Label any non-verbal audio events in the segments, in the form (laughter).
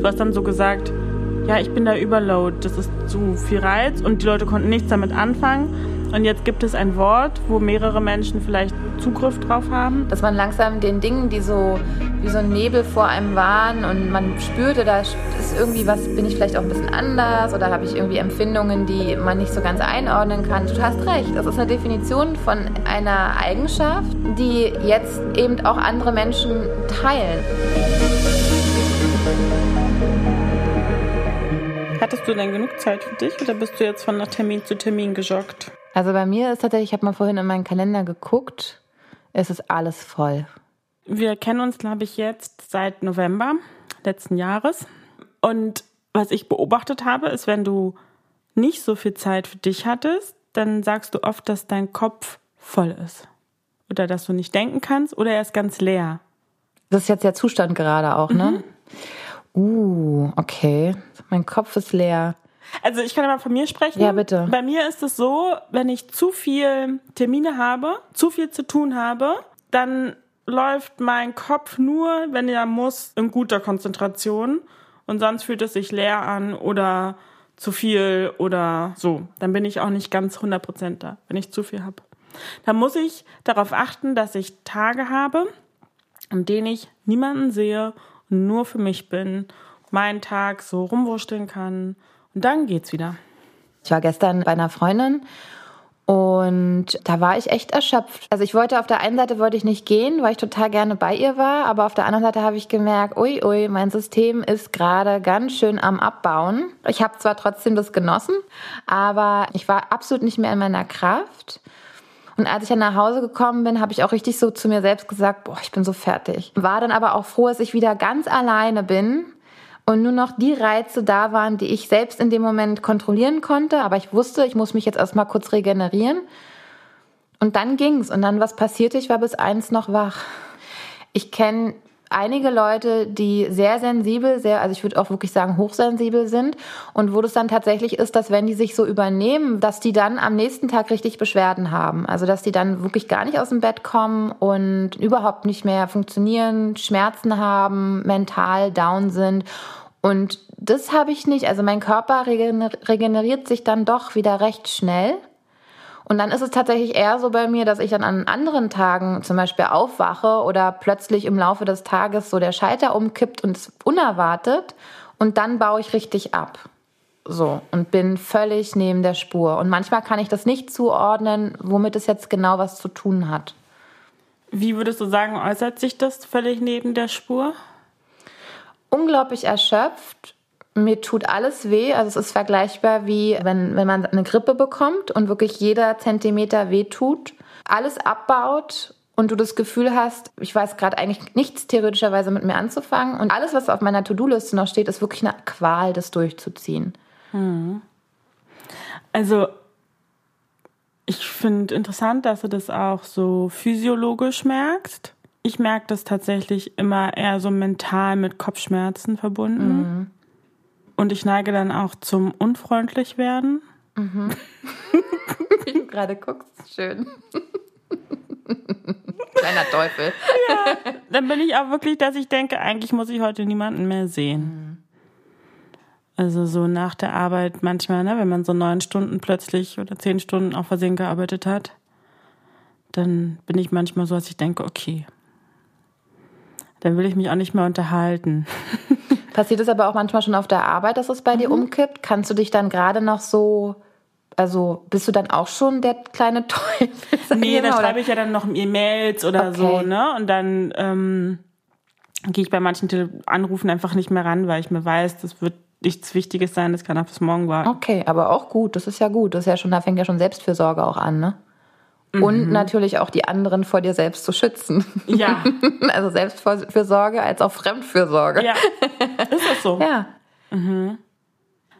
Du hast dann so gesagt, ja, ich bin da überload, das ist zu viel Reiz und die Leute konnten nichts damit anfangen. Und jetzt gibt es ein Wort, wo mehrere Menschen vielleicht Zugriff drauf haben. Dass man langsam den Dingen, die so wie so ein Nebel vor einem waren und man spürte, da ist irgendwie was, bin ich vielleicht auch ein bisschen anders oder habe ich irgendwie Empfindungen, die man nicht so ganz einordnen kann. Du hast recht, das ist eine Definition von einer Eigenschaft, die jetzt eben auch andere Menschen teilen. Hattest du denn genug Zeit für dich oder bist du jetzt von Termin zu Termin gejoggt? Also bei mir ist tatsächlich, ich habe mal vorhin in meinen Kalender geguckt, es ist alles voll. Wir kennen uns, glaube ich, jetzt seit November letzten Jahres. Und was ich beobachtet habe, ist, wenn du nicht so viel Zeit für dich hattest, dann sagst du oft, dass dein Kopf voll ist. Oder dass du nicht denken kannst oder er ist ganz leer. Das ist jetzt der Zustand gerade auch, ne? Mhm. Uh, okay. Mein Kopf ist leer. Also ich kann ja mal von mir sprechen. Ja, bitte. Bei mir ist es so, wenn ich zu viel Termine habe, zu viel zu tun habe, dann läuft mein Kopf nur, wenn er muss, in guter Konzentration. Und sonst fühlt es sich leer an oder zu viel oder so. Dann bin ich auch nicht ganz 100% da, wenn ich zu viel habe. Dann muss ich darauf achten, dass ich Tage habe, an denen ich niemanden sehe nur für mich bin, meinen Tag so rumwurschteln kann und dann geht's wieder. Ich war gestern bei einer Freundin und da war ich echt erschöpft. Also ich wollte auf der einen Seite wollte ich nicht gehen, weil ich total gerne bei ihr war, aber auf der anderen Seite habe ich gemerkt, ui, ui, mein System ist gerade ganz schön am Abbauen. Ich habe zwar trotzdem das genossen, aber ich war absolut nicht mehr in meiner Kraft. Und als ich dann nach Hause gekommen bin, habe ich auch richtig so zu mir selbst gesagt, boah, ich bin so fertig. War dann aber auch froh, dass ich wieder ganz alleine bin und nur noch die Reize da waren, die ich selbst in dem Moment kontrollieren konnte. Aber ich wusste, ich muss mich jetzt erstmal kurz regenerieren. Und dann ging's. Und dann, was passierte? Ich war bis eins noch wach. Ich kenne einige Leute, die sehr sensibel, sehr, also ich würde auch wirklich sagen, hochsensibel sind. Und wo das dann tatsächlich ist, dass wenn die sich so übernehmen, dass die dann am nächsten Tag richtig Beschwerden haben. Also dass die dann wirklich gar nicht aus dem Bett kommen und überhaupt nicht mehr funktionieren, Schmerzen haben, mental down sind. Und das habe ich nicht. Also mein Körper regeneriert sich dann doch wieder recht schnell. Und dann ist es tatsächlich eher so bei mir, dass ich dann an anderen Tagen zum Beispiel aufwache oder plötzlich im Laufe des Tages so der Schalter umkippt und es unerwartet und dann baue ich richtig ab. So, und bin völlig neben der Spur. Und manchmal kann ich das nicht zuordnen, womit es jetzt genau was zu tun hat. Wie würdest du sagen, äußert sich das völlig neben der Spur? unglaublich erschöpft. Mir tut alles weh. Also es ist vergleichbar wie wenn, wenn man eine Grippe bekommt und wirklich jeder Zentimeter weh tut. Alles abbaut und du das Gefühl hast, ich weiß gerade eigentlich nichts theoretischerweise mit mir anzufangen. Und alles, was auf meiner To-Do-Liste noch steht, ist wirklich eine Qual, das durchzuziehen. Hm. Also ich finde interessant, dass du das auch so physiologisch merkst ich merke das tatsächlich immer eher so mental mit Kopfschmerzen verbunden. Mhm. Und ich neige dann auch zum unfreundlich werden. Mhm. (laughs) Wie du gerade guckst, schön. Kleiner Teufel. Ja, dann bin ich auch wirklich, dass ich denke, eigentlich muss ich heute niemanden mehr sehen. Mhm. Also so nach der Arbeit manchmal, ne, wenn man so neun Stunden plötzlich oder zehn Stunden auf Versehen gearbeitet hat, dann bin ich manchmal so, dass ich denke, okay, dann will ich mich auch nicht mehr unterhalten. (laughs) Passiert es aber auch manchmal schon auf der Arbeit, dass es bei mhm. dir umkippt? Kannst du dich dann gerade noch so, also bist du dann auch schon der kleine (laughs) Teufel? Nee, da schreibe ich ja dann noch E-Mails oder okay. so, ne? Und dann ähm, gehe ich bei manchen Anrufen einfach nicht mehr ran, weil ich mir weiß, das wird nichts Wichtiges sein, das kann auch bis morgen warten. Okay, aber auch gut, das ist ja gut. Das ist ja schon, da fängt ja schon Selbstfürsorge auch an, ne? Mhm. Und natürlich auch die anderen vor dir selbst zu schützen. Ja. (laughs) also Selbstfürsorge als auch Fremdfürsorge. Ja. Ist das so? Ja. Mhm.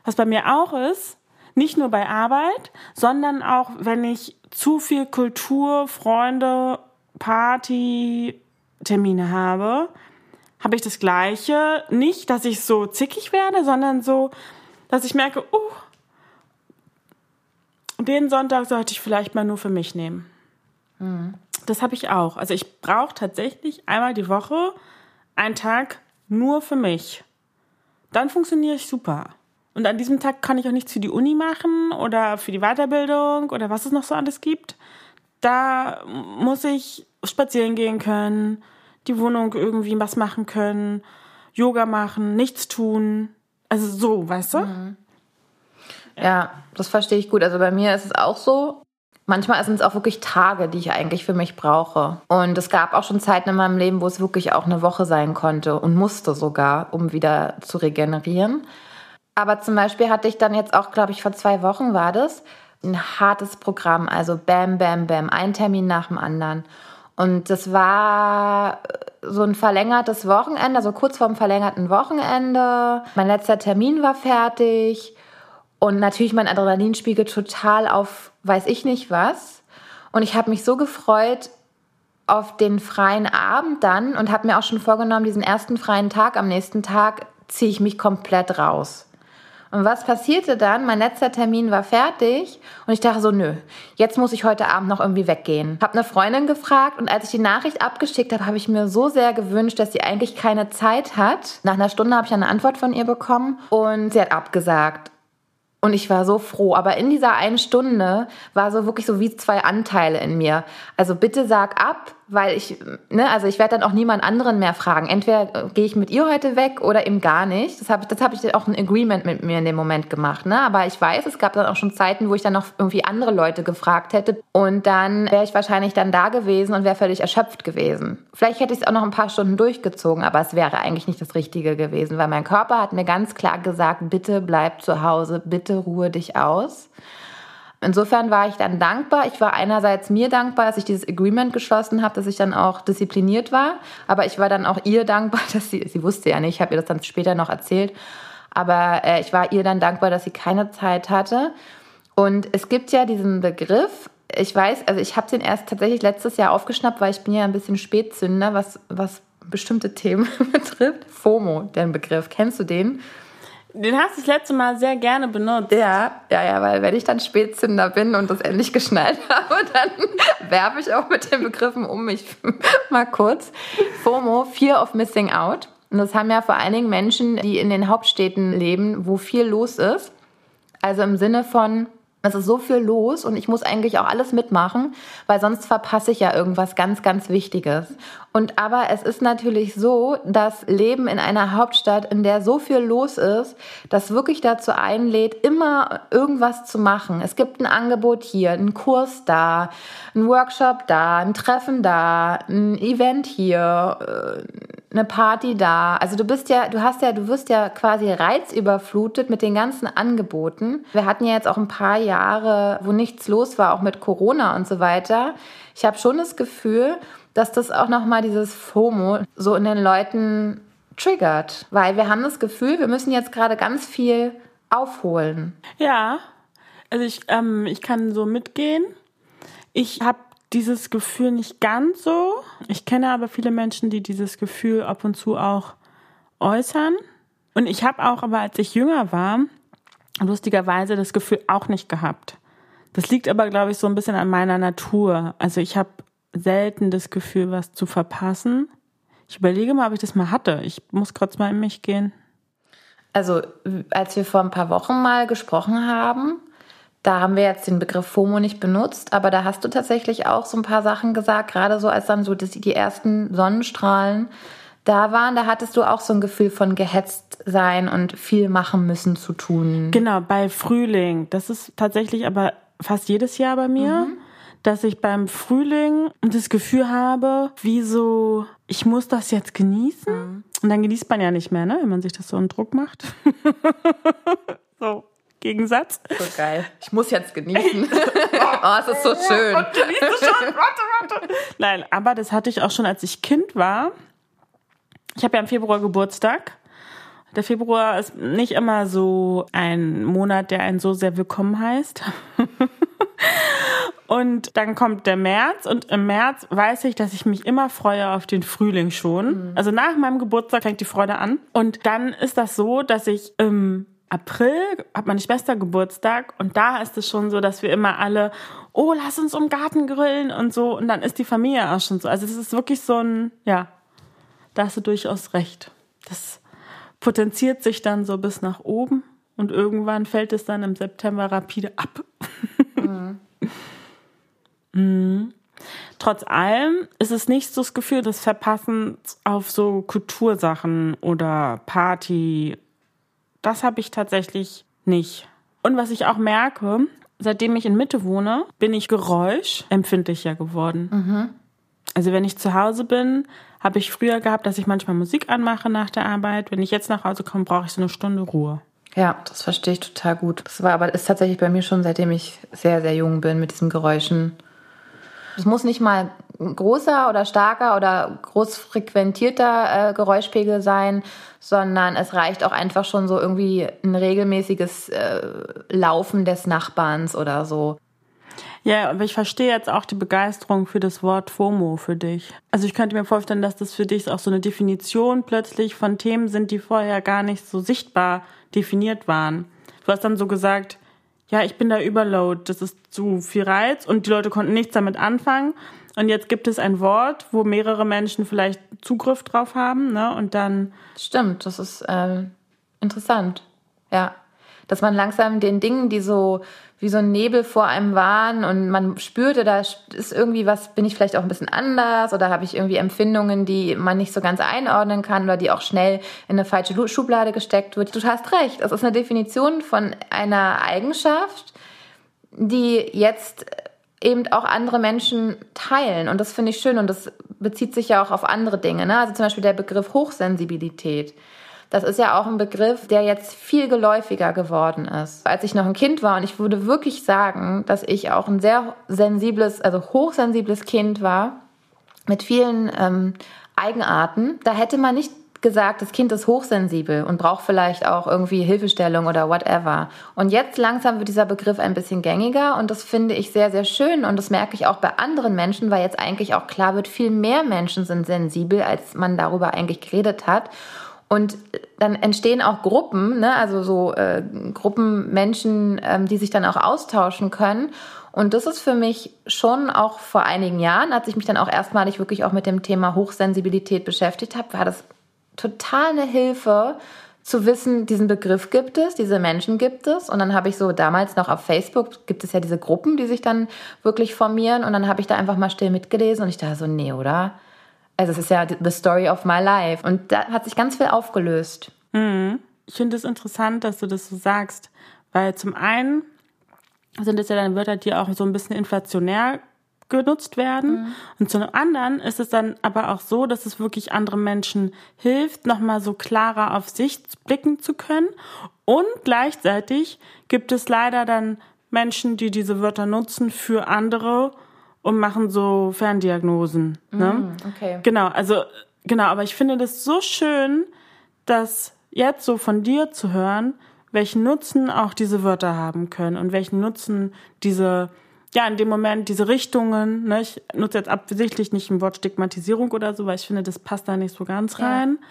Was bei mir auch ist, nicht nur bei Arbeit, sondern auch, wenn ich zu viel Kultur, Freunde, Party, Termine habe, habe ich das Gleiche. Nicht, dass ich so zickig werde, sondern so, dass ich merke, oh, den Sonntag sollte ich vielleicht mal nur für mich nehmen. Mhm. Das habe ich auch. Also ich brauche tatsächlich einmal die Woche einen Tag nur für mich. dann funktioniere ich super. Und an diesem Tag kann ich auch nichts für die Uni machen oder für die Weiterbildung oder was es noch so alles gibt. Da muss ich spazieren gehen können, die Wohnung irgendwie was machen können, Yoga machen, nichts tun. Also so, weißt du? Mhm. Ja, das verstehe ich gut. Also bei mir ist es auch so. Manchmal sind es auch wirklich Tage, die ich eigentlich für mich brauche. Und es gab auch schon Zeiten in meinem Leben, wo es wirklich auch eine Woche sein konnte und musste sogar, um wieder zu regenerieren. Aber zum Beispiel hatte ich dann jetzt auch, glaube ich, vor zwei Wochen war das, ein hartes Programm. Also bam, bam, bam, ein Termin nach dem anderen. Und das war so ein verlängertes Wochenende, also kurz vorm verlängerten Wochenende. Mein letzter Termin war fertig. Und natürlich mein Adrenalinspiegel total auf weiß ich nicht was. Und ich habe mich so gefreut auf den freien Abend dann und habe mir auch schon vorgenommen, diesen ersten freien Tag, am nächsten Tag ziehe ich mich komplett raus. Und was passierte dann? Mein letzter Termin war fertig und ich dachte so, nö, jetzt muss ich heute Abend noch irgendwie weggehen. Hab eine Freundin gefragt und als ich die Nachricht abgeschickt habe, habe ich mir so sehr gewünscht, dass sie eigentlich keine Zeit hat. Nach einer Stunde habe ich eine Antwort von ihr bekommen und sie hat abgesagt. Und ich war so froh. Aber in dieser einen Stunde war so wirklich so wie zwei Anteile in mir. Also bitte sag ab, weil ich, ne, also ich werde dann auch niemand anderen mehr fragen. Entweder äh, gehe ich mit ihr heute weg oder eben gar nicht. Das habe das hab ich auch ein Agreement mit mir in dem Moment gemacht. Ne? Aber ich weiß, es gab dann auch schon Zeiten, wo ich dann noch irgendwie andere Leute gefragt hätte. Und dann wäre ich wahrscheinlich dann da gewesen und wäre völlig erschöpft gewesen. Vielleicht hätte ich es auch noch ein paar Stunden durchgezogen, aber es wäre eigentlich nicht das Richtige gewesen, weil mein Körper hat mir ganz klar gesagt, bitte bleib zu Hause, bitte ruhe dich aus. Insofern war ich dann dankbar. Ich war einerseits mir dankbar, dass ich dieses Agreement geschlossen habe, dass ich dann auch diszipliniert war. Aber ich war dann auch ihr dankbar, (laughs) dass sie, sie wusste ja nicht, ich habe ihr das dann später noch erzählt. Aber äh, ich war ihr dann dankbar, dass sie keine Zeit hatte. Und es gibt ja diesen Begriff, ich weiß, also ich habe den erst tatsächlich letztes Jahr aufgeschnappt, weil ich bin ja ein bisschen Spätzünder, was, was bestimmte Themen (laughs) betrifft. FOMO, den Begriff. Kennst du den? Den hast du das letzte Mal sehr gerne benutzt. Ja, ja, ja, weil wenn ich dann Spätzünder bin und das endlich geschnallt (laughs) habe, dann werfe ich auch mit den Begriffen um mich (laughs) mal kurz. FOMO, Fear of Missing Out. Und das haben ja vor allen Dingen Menschen, die in den Hauptstädten leben, wo viel los ist. Also im Sinne von, es ist so viel los und ich muss eigentlich auch alles mitmachen, weil sonst verpasse ich ja irgendwas ganz, ganz Wichtiges. Und aber es ist natürlich so, dass Leben in einer Hauptstadt, in der so viel los ist, das wirklich dazu einlädt, immer irgendwas zu machen. Es gibt ein Angebot hier, ein Kurs da, ein Workshop da, ein Treffen da, ein Event hier, äh, eine Party da. Also du bist ja, du hast ja, du wirst ja quasi reizüberflutet mit den ganzen Angeboten. Wir hatten ja jetzt auch ein paar Jahre, wo nichts los war, auch mit Corona und so weiter. Ich habe schon das Gefühl, dass das auch nochmal dieses FOMO so in den Leuten triggert. Weil wir haben das Gefühl, wir müssen jetzt gerade ganz viel aufholen. Ja, also ich, ähm, ich kann so mitgehen. Ich habe dieses Gefühl nicht ganz so. Ich kenne aber viele Menschen, die dieses Gefühl ab und zu auch äußern. Und ich habe auch aber, als ich jünger war, lustigerweise das Gefühl auch nicht gehabt. Das liegt aber, glaube ich, so ein bisschen an meiner Natur. Also ich habe selten das Gefühl, was zu verpassen. Ich überlege mal, ob ich das mal hatte. Ich muss kurz mal in mich gehen. Also, als wir vor ein paar Wochen mal gesprochen haben, da haben wir jetzt den Begriff FOMO nicht benutzt, aber da hast du tatsächlich auch so ein paar Sachen gesagt, gerade so als dann so die ersten Sonnenstrahlen da waren, da hattest du auch so ein Gefühl von gehetzt sein und viel machen müssen zu tun. Genau, bei Frühling. Das ist tatsächlich aber fast jedes Jahr bei mir. Mhm dass ich beim Frühling das Gefühl habe, wie so, ich muss das jetzt genießen. Mhm. Und dann genießt man ja nicht mehr, ne, wenn man sich das so einen Druck macht. (laughs) so. Gegensatz. So geil. Ich muss jetzt genießen. (laughs) oh, es ist so schön. Und genieße schon. Warte, warte. Nein, aber das hatte ich auch schon, als ich Kind war. Ich habe ja im Februar Geburtstag. Der Februar ist nicht immer so ein Monat, der einen so sehr willkommen heißt. (laughs) Und dann kommt der März und im März weiß ich, dass ich mich immer freue auf den Frühling schon. Mhm. Also nach meinem Geburtstag fängt die Freude an. Und dann ist das so, dass ich im April hat meine Schwester Geburtstag und da ist es schon so, dass wir immer alle, oh, lass uns im Garten grillen und so. Und dann ist die Familie auch schon so. Also es ist wirklich so ein, ja, da hast du durchaus recht. Das potenziert sich dann so bis nach oben und irgendwann fällt es dann im September rapide ab. Mhm. (laughs) mhm. Trotz allem ist es nicht so das Gefühl des Verpassens auf so Kultursachen oder Party. Das habe ich tatsächlich nicht. Und was ich auch merke, seitdem ich in Mitte wohne, bin ich geräuschempfindlicher geworden. Mhm. Also wenn ich zu Hause bin, habe ich früher gehabt, dass ich manchmal Musik anmache nach der Arbeit. Wenn ich jetzt nach Hause komme, brauche ich so eine Stunde Ruhe. Ja, das verstehe ich total gut. Das war aber ist tatsächlich bei mir schon, seitdem ich sehr, sehr jung bin mit diesen Geräuschen. Es muss nicht mal großer oder starker oder groß frequentierter äh, Geräuschpegel sein, sondern es reicht auch einfach schon so irgendwie ein regelmäßiges äh, Laufen des Nachbarns oder so. Ja, aber ich verstehe jetzt auch die Begeisterung für das Wort FOMO für dich. Also ich könnte mir vorstellen, dass das für dich auch so eine Definition plötzlich von Themen sind, die vorher gar nicht so sichtbar definiert waren. Du hast dann so gesagt, ja, ich bin da überload, das ist zu viel Reiz und die Leute konnten nichts damit anfangen. Und jetzt gibt es ein Wort, wo mehrere Menschen vielleicht Zugriff drauf haben, ne? Und dann. Stimmt, das ist äh, interessant. Ja. Dass man langsam den Dingen, die so wie so ein Nebel vor einem waren und man spürte, da ist irgendwie was, bin ich vielleicht auch ein bisschen anders oder habe ich irgendwie Empfindungen, die man nicht so ganz einordnen kann oder die auch schnell in eine falsche Schublade gesteckt wird. Du hast recht, das ist eine Definition von einer Eigenschaft, die jetzt eben auch andere Menschen teilen. Und das finde ich schön und das bezieht sich ja auch auf andere Dinge. Ne? Also zum Beispiel der Begriff Hochsensibilität. Das ist ja auch ein Begriff, der jetzt viel geläufiger geworden ist. Als ich noch ein Kind war und ich würde wirklich sagen, dass ich auch ein sehr sensibles, also hochsensibles Kind war mit vielen ähm, Eigenarten, da hätte man nicht gesagt, das Kind ist hochsensibel und braucht vielleicht auch irgendwie Hilfestellung oder whatever. Und jetzt langsam wird dieser Begriff ein bisschen gängiger und das finde ich sehr, sehr schön und das merke ich auch bei anderen Menschen, weil jetzt eigentlich auch klar wird, viel mehr Menschen sind sensibel, als man darüber eigentlich geredet hat. Und dann entstehen auch Gruppen, ne? also so äh, Gruppen Menschen, ähm, die sich dann auch austauschen können. Und das ist für mich schon auch vor einigen Jahren, als ich mich dann auch erstmalig wirklich auch mit dem Thema Hochsensibilität beschäftigt habe, war das total eine Hilfe zu wissen, diesen Begriff gibt es, diese Menschen gibt es. Und dann habe ich so damals noch auf Facebook, gibt es ja diese Gruppen, die sich dann wirklich formieren. Und dann habe ich da einfach mal still mitgelesen und ich dachte so, nee, oder? Also es ist ja the story of my life. Und da hat sich ganz viel aufgelöst. Mhm. Ich finde es interessant, dass du das so sagst, weil zum einen sind es ja dann Wörter, die auch so ein bisschen inflationär genutzt werden. Mhm. Und zum anderen ist es dann aber auch so, dass es wirklich anderen Menschen hilft, nochmal so klarer auf sich blicken zu können. Und gleichzeitig gibt es leider dann Menschen, die diese Wörter nutzen für andere und machen so Ferndiagnosen. Ne? Mm, okay. Genau, also genau, aber ich finde das so schön, dass jetzt so von dir zu hören, welchen Nutzen auch diese Wörter haben können und welchen Nutzen diese, ja, in dem Moment diese Richtungen, ne, ich nutze jetzt absichtlich nicht ein Wort Stigmatisierung oder so, weil ich finde, das passt da nicht so ganz rein. Ja.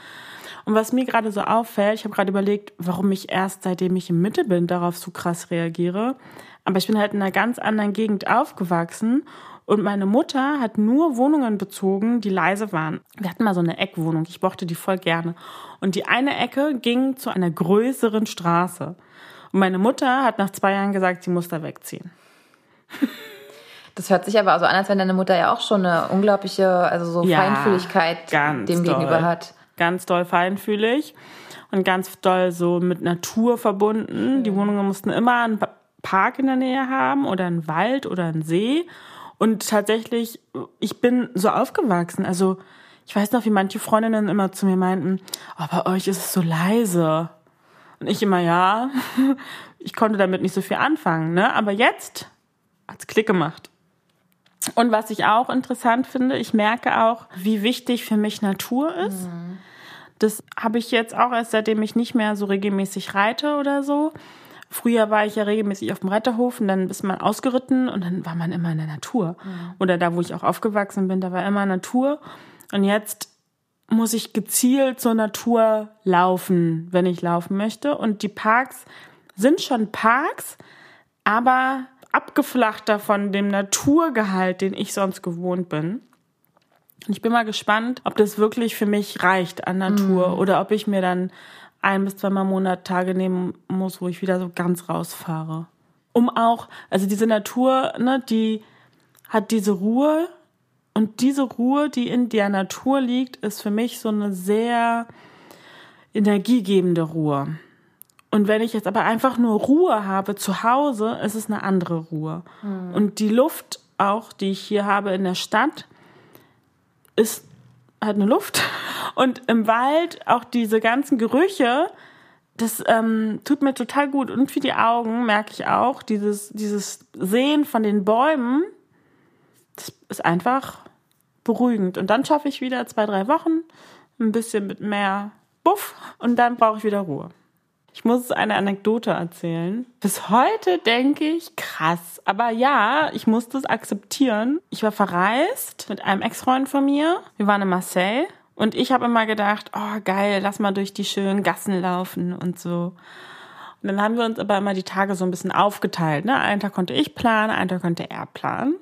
Und was mir gerade so auffällt, ich habe gerade überlegt, warum ich erst seitdem ich in Mitte bin, darauf so krass reagiere. Aber ich bin halt in einer ganz anderen Gegend aufgewachsen und meine Mutter hat nur Wohnungen bezogen, die leise waren. Wir hatten mal so eine Eckwohnung. Ich mochte die voll gerne. Und die eine Ecke ging zu einer größeren Straße. Und meine Mutter hat nach zwei Jahren gesagt, sie muss da wegziehen. (laughs) Das hört sich aber so an, als wenn deine Mutter ja auch schon eine unglaubliche, also so ja, Feinfühligkeit dem doll. gegenüber hat. Ganz doll feinfühlig und ganz doll so mit Natur verbunden. Mhm. Die Wohnungen mussten immer einen Park in der Nähe haben oder einen Wald oder einen See. Und tatsächlich, ich bin so aufgewachsen. Also ich weiß noch, wie manche Freundinnen immer zu mir meinten, oh, bei euch ist es so leise. Und ich immer, ja, (laughs) ich konnte damit nicht so viel anfangen. Ne? Aber jetzt hat's Klick gemacht. Und was ich auch interessant finde, ich merke auch, wie wichtig für mich Natur ist. Mhm. Das habe ich jetzt auch erst, seitdem ich nicht mehr so regelmäßig reite oder so. Früher war ich ja regelmäßig auf dem Reiterhof und dann ist man ausgeritten und dann war man immer in der Natur. Mhm. Oder da, wo ich auch aufgewachsen bin, da war immer Natur. Und jetzt muss ich gezielt zur Natur laufen, wenn ich laufen möchte. Und die Parks sind schon Parks, aber abgeflachter von dem Naturgehalt, den ich sonst gewohnt bin. Und ich bin mal gespannt, ob das wirklich für mich reicht an Natur mhm. oder ob ich mir dann ein bis zweimal im Monat Tage nehmen muss, wo ich wieder so ganz rausfahre. Um auch, also diese Natur, ne, die hat diese Ruhe und diese Ruhe, die in der Natur liegt, ist für mich so eine sehr energiegebende Ruhe. Und wenn ich jetzt aber einfach nur Ruhe habe zu Hause, ist es eine andere Ruhe. Mhm. Und die Luft auch, die ich hier habe in der Stadt, ist halt eine Luft. (laughs) Und im Wald auch diese ganzen Gerüche, das ähm, tut mir total gut. Und für die Augen merke ich auch, dieses, dieses Sehen von den Bäumen, das ist einfach beruhigend. Und dann schaffe ich wieder zwei, drei Wochen ein bisschen mit mehr Buff und dann brauche ich wieder Ruhe. Ich muss eine Anekdote erzählen. Bis heute denke ich, krass. Aber ja, ich musste es akzeptieren. Ich war verreist mit einem Ex-Freund von mir. Wir waren in Marseille. Und ich habe immer gedacht, oh geil, lass mal durch die schönen Gassen laufen und so. Und dann haben wir uns aber immer die Tage so ein bisschen aufgeteilt. Ne? Einen Tag konnte ich planen, einen Tag konnte er planen.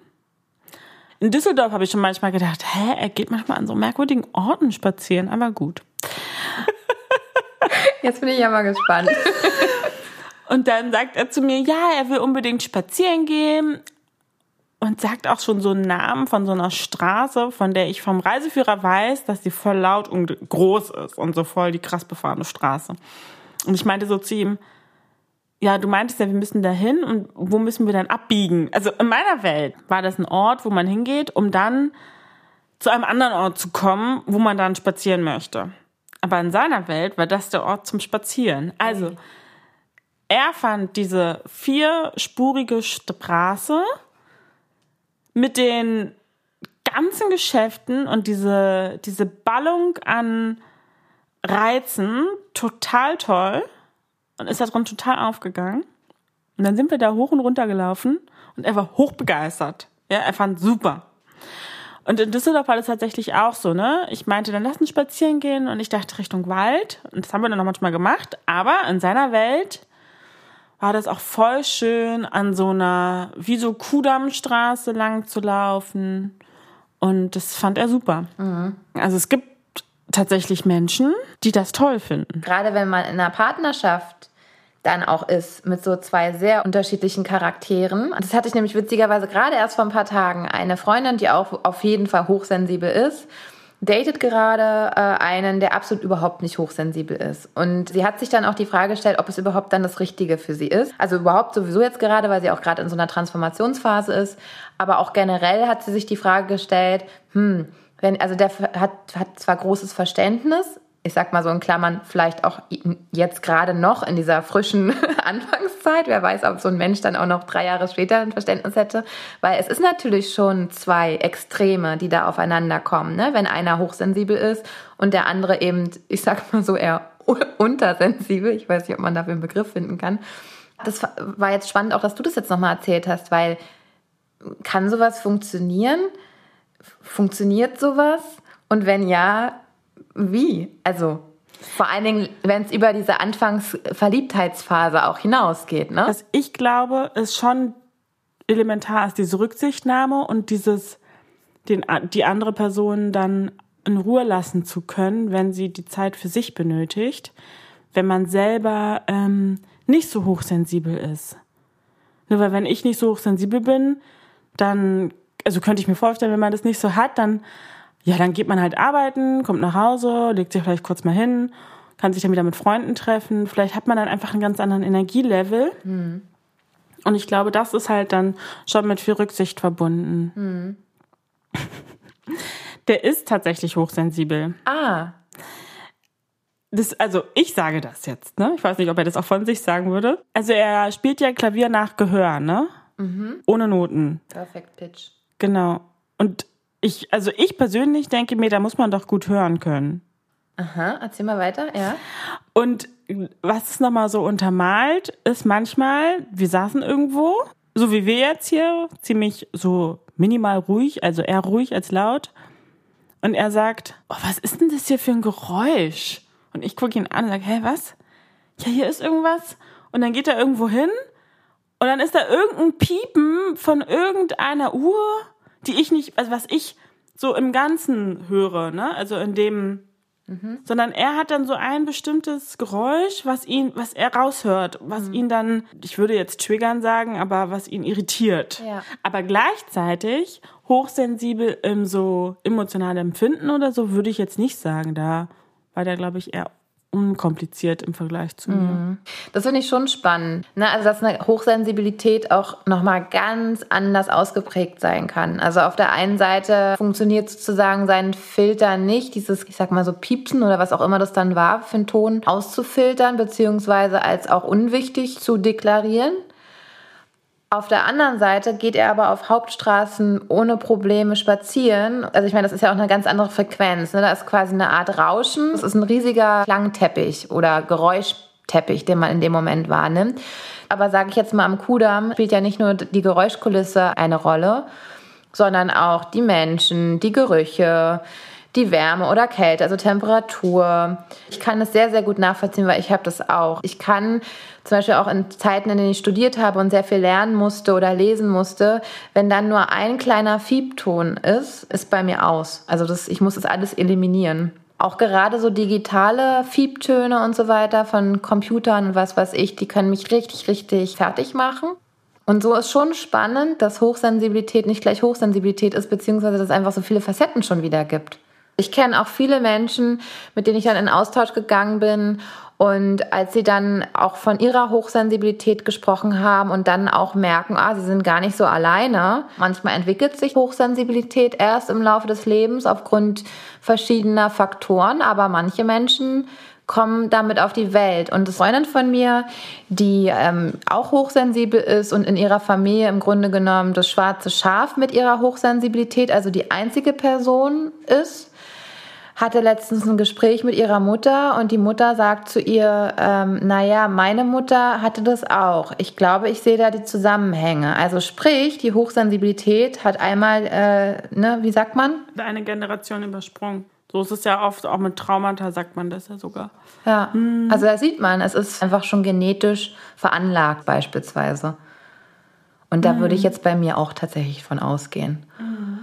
In Düsseldorf habe ich schon manchmal gedacht, hä, er geht manchmal an so merkwürdigen Orten spazieren, aber gut. Jetzt bin ich ja mal gespannt. Und dann sagt er zu mir, ja, er will unbedingt spazieren gehen und sagt auch schon so einen Namen von so einer Straße, von der ich vom Reiseführer weiß, dass sie voll laut und groß ist und so voll die krass befahrene Straße. Und ich meinte so zu ihm, ja, du meintest ja, wir müssen da hin und wo müssen wir dann abbiegen? Also in meiner Welt war das ein Ort, wo man hingeht, um dann zu einem anderen Ort zu kommen, wo man dann spazieren möchte. Aber in seiner Welt war das der Ort zum Spazieren. Also, er fand diese vierspurige Straße mit den ganzen Geschäften und diese, diese Ballung an Reizen total toll und ist darin total aufgegangen. Und dann sind wir da hoch und runter gelaufen und er war hochbegeistert. Ja, er fand super. Und in Düsseldorf war das tatsächlich auch so, ne? Ich meinte, dann lass uns spazieren gehen und ich dachte Richtung Wald. Und das haben wir dann noch manchmal gemacht. Aber in seiner Welt war das auch voll schön, an so einer, wie so Kudammstraße lang zu laufen. Und das fand er super. Mhm. Also es gibt tatsächlich Menschen, die das toll finden. Gerade wenn man in einer Partnerschaft dann auch ist mit so zwei sehr unterschiedlichen Charakteren. Das hatte ich nämlich witzigerweise gerade erst vor ein paar Tagen. Eine Freundin, die auch auf jeden Fall hochsensibel ist, datet gerade äh, einen, der absolut überhaupt nicht hochsensibel ist. Und sie hat sich dann auch die Frage gestellt, ob es überhaupt dann das Richtige für sie ist. Also überhaupt sowieso jetzt gerade, weil sie auch gerade in so einer Transformationsphase ist. Aber auch generell hat sie sich die Frage gestellt, hm, wenn, also der hat, hat zwar großes Verständnis, ich sag mal so in Klammern, vielleicht auch jetzt gerade noch in dieser frischen (laughs) Anfangszeit. Wer weiß, ob so ein Mensch dann auch noch drei Jahre später ein Verständnis hätte. Weil es ist natürlich schon zwei Extreme, die da aufeinander kommen. Ne? Wenn einer hochsensibel ist und der andere eben, ich sag mal so eher untersensibel. Ich weiß nicht, ob man dafür einen Begriff finden kann. Das war jetzt spannend, auch dass du das jetzt nochmal erzählt hast, weil kann sowas funktionieren? Funktioniert sowas? Und wenn ja, wie? Also vor allen Dingen, wenn es über diese Anfangsverliebtheitsphase auch hinausgeht, ne? Was ich glaube, ist schon elementar ist diese Rücksichtnahme und dieses, den, die andere Person dann in Ruhe lassen zu können, wenn sie die Zeit für sich benötigt, wenn man selber ähm, nicht so hochsensibel ist. Nur weil wenn ich nicht so hochsensibel bin, dann, also könnte ich mir vorstellen, wenn man das nicht so hat, dann ja, dann geht man halt arbeiten, kommt nach Hause, legt sich vielleicht kurz mal hin, kann sich dann wieder mit Freunden treffen. Vielleicht hat man dann einfach einen ganz anderen Energielevel. Mhm. Und ich glaube, das ist halt dann schon mit viel Rücksicht verbunden. Mhm. Der ist tatsächlich hochsensibel. Ah. Das, also ich sage das jetzt, ne? Ich weiß nicht, ob er das auch von sich sagen würde. Also er spielt ja Klavier nach Gehör, ne? Mhm. Ohne Noten. Perfect Pitch. Genau. Und ich, also ich persönlich denke mir, da muss man doch gut hören können. Aha, erzähl mal weiter, ja. Und was es nochmal so untermalt, ist manchmal, wir saßen irgendwo, so wie wir jetzt hier, ziemlich so minimal ruhig, also eher ruhig als laut. Und er sagt, oh, was ist denn das hier für ein Geräusch? Und ich gucke ihn an und sage, hä, was? Ja, hier ist irgendwas. Und dann geht er irgendwo hin und dann ist da irgendein Piepen von irgendeiner Uhr die ich nicht, also was ich so im Ganzen höre, ne? Also in dem, Mhm. Sondern er hat dann so ein bestimmtes Geräusch, was ihn, was er raushört, was mhm. ihn dann, ich würde jetzt triggern sagen, aber was ihn irritiert. Ja. Aber gleichzeitig hochsensibel im so emotionalen Empfinden oder so würde ich jetzt nicht sagen. Da war der, glaube ich, eher unkompliziert im Vergleich zu mir. Mhm. Das finde ich schon spannend. Ne? Also, dass eine Hochsensibilität auch nochmal ganz anders ausgeprägt sein kann. Also, auf der einen Seite funktioniert sozusagen sein Filter nicht, dieses, ich sag mal so Piepsen oder was auch immer das dann war für einen Ton auszufiltern, beziehungsweise als auch unwichtig zu deklarieren. Auf der anderen Seite geht er aber auf Hauptstraßen ohne Probleme spazieren. Also ich meine, das ist ja auch eine ganz andere Frequenz. Ne? Da ist quasi eine Art Rauschen. Das ist ein riesiger Klangteppich oder Geräuschteppich, den man in dem Moment wahrnimmt. Aber sage ich jetzt mal am Kudamm, spielt ja nicht nur die Geräuschkulisse eine Rolle, sondern auch die Menschen, die Gerüche, die Wärme oder Kälte, also Temperatur. Ich kann das sehr, sehr gut nachvollziehen, weil ich habe das auch. Ich kann zum Beispiel auch in Zeiten, in denen ich studiert habe und sehr viel lernen musste oder lesen musste, wenn dann nur ein kleiner Fiebton ist, ist bei mir aus. Also das, ich muss das alles eliminieren. Auch gerade so digitale Fiebtöne und so weiter von Computern und was weiß ich, die können mich richtig, richtig fertig machen. Und so ist schon spannend, dass Hochsensibilität nicht gleich Hochsensibilität ist, beziehungsweise dass es einfach so viele Facetten schon wieder gibt. Ich kenne auch viele Menschen, mit denen ich dann in Austausch gegangen bin und als sie dann auch von ihrer Hochsensibilität gesprochen haben und dann auch merken, ah, sie sind gar nicht so alleine. Manchmal entwickelt sich Hochsensibilität erst im Laufe des Lebens aufgrund verschiedener Faktoren, aber manche Menschen kommen damit auf die Welt. Und eine Freundin von mir, die ähm, auch hochsensibel ist und in ihrer Familie im Grunde genommen das schwarze Schaf mit ihrer Hochsensibilität, also die einzige Person ist, hatte letztens ein Gespräch mit ihrer Mutter und die Mutter sagt zu ihr, ähm, naja, meine Mutter hatte das auch. Ich glaube, ich sehe da die Zusammenhänge. Also sprich, die Hochsensibilität hat einmal, äh, ne, wie sagt man? Eine Generation übersprungen. So ist es ja oft, auch mit Traumata sagt man das ja sogar. Ja, hm. also da sieht man, es ist einfach schon genetisch veranlagt beispielsweise. Und da hm. würde ich jetzt bei mir auch tatsächlich von ausgehen. Hm.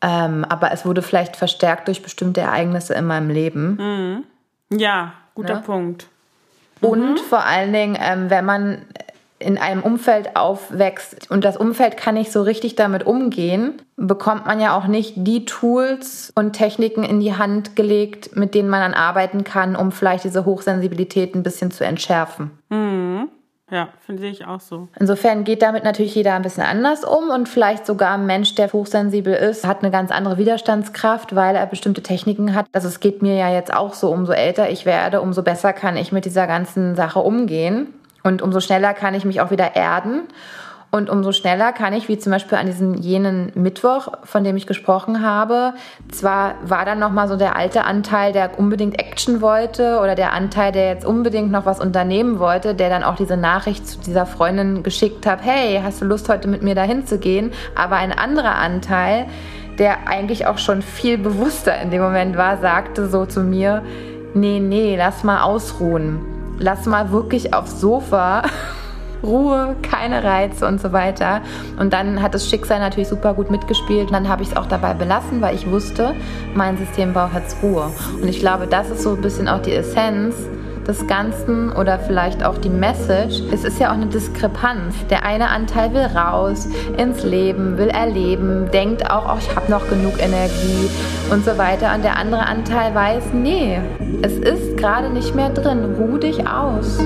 Ähm, aber es wurde vielleicht verstärkt durch bestimmte Ereignisse in meinem Leben. Mhm. Ja, guter? Ne? Punkt. Und mhm. vor allen Dingen, ähm, wenn man in einem Umfeld aufwächst und das Umfeld kann nicht so richtig damit umgehen, bekommt man ja auch nicht die Tools und Techniken in die Hand gelegt, mit denen man dann arbeiten kann, um vielleicht diese Hochsensibilität ein bisschen zu entschärfen. Mhm. Ja, finde ich auch so. Insofern geht damit natürlich jeder ein bisschen anders um und vielleicht sogar ein Mensch, der hochsensibel ist, hat eine ganz andere Widerstandskraft, weil er bestimmte Techniken hat. Also es geht mir ja jetzt auch so, umso älter ich werde, umso besser kann ich mit dieser ganzen Sache umgehen und umso schneller kann ich mich auch wieder erden und umso schneller kann ich, wie zum Beispiel an diesem jenen Mittwoch, von dem ich gesprochen habe, zwar war dann nochmal so der alte Anteil, der unbedingt Action wollte oder der Anteil, der jetzt unbedingt noch was unternehmen wollte, der dann auch diese Nachricht zu dieser Freundin geschickt hat, hey, hast du Lust heute mit mir dahin zu gehen? Aber ein anderer Anteil, der eigentlich auch schon viel bewusster in dem Moment war, sagte so zu mir, nee, nee, lass mal ausruhen. Lass mal wirklich aufs Sofa (laughs) Ruhe, keine Reize und so weiter. Und dann hat das Schicksal natürlich super gut mitgespielt. Und dann habe ich es auch dabei belassen, weil ich wusste, mein Systembau hat Ruhe. Und ich glaube, das ist so ein bisschen auch die Essenz des Ganzen oder vielleicht auch die Message. Es ist ja auch eine Diskrepanz. Der eine Anteil will raus ins Leben, will erleben, denkt auch, oh, ich habe noch genug Energie und so weiter. Und der andere Anteil weiß, nee, es ist gerade nicht mehr drin. Ruh dich aus.